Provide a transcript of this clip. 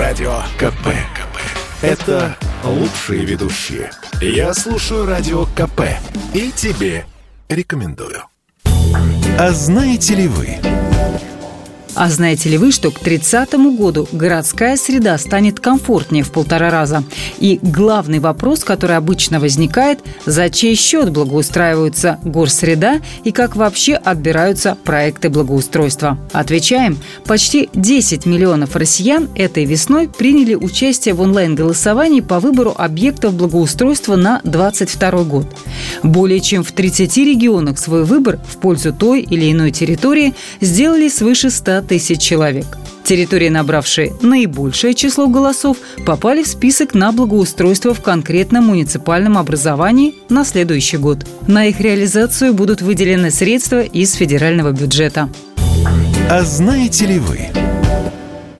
Радио КП. КП. Это лучшие ведущие. Я слушаю Радио КП. И тебе рекомендую. А знаете ли вы... А знаете ли вы, что к 30 году городская среда станет комфортнее в полтора раза? И главный вопрос, который обычно возникает, за чей счет благоустраиваются горсреда и как вообще отбираются проекты благоустройства? Отвечаем. Почти 10 миллионов россиян этой весной приняли участие в онлайн-голосовании по выбору объектов благоустройства на 2022 год. Более чем в 30 регионах свой выбор в пользу той или иной территории сделали свыше 100 тысяч человек. Территории, набравшие наибольшее число голосов, попали в список на благоустройство в конкретном муниципальном образовании на следующий год. На их реализацию будут выделены средства из федерального бюджета. А знаете ли вы,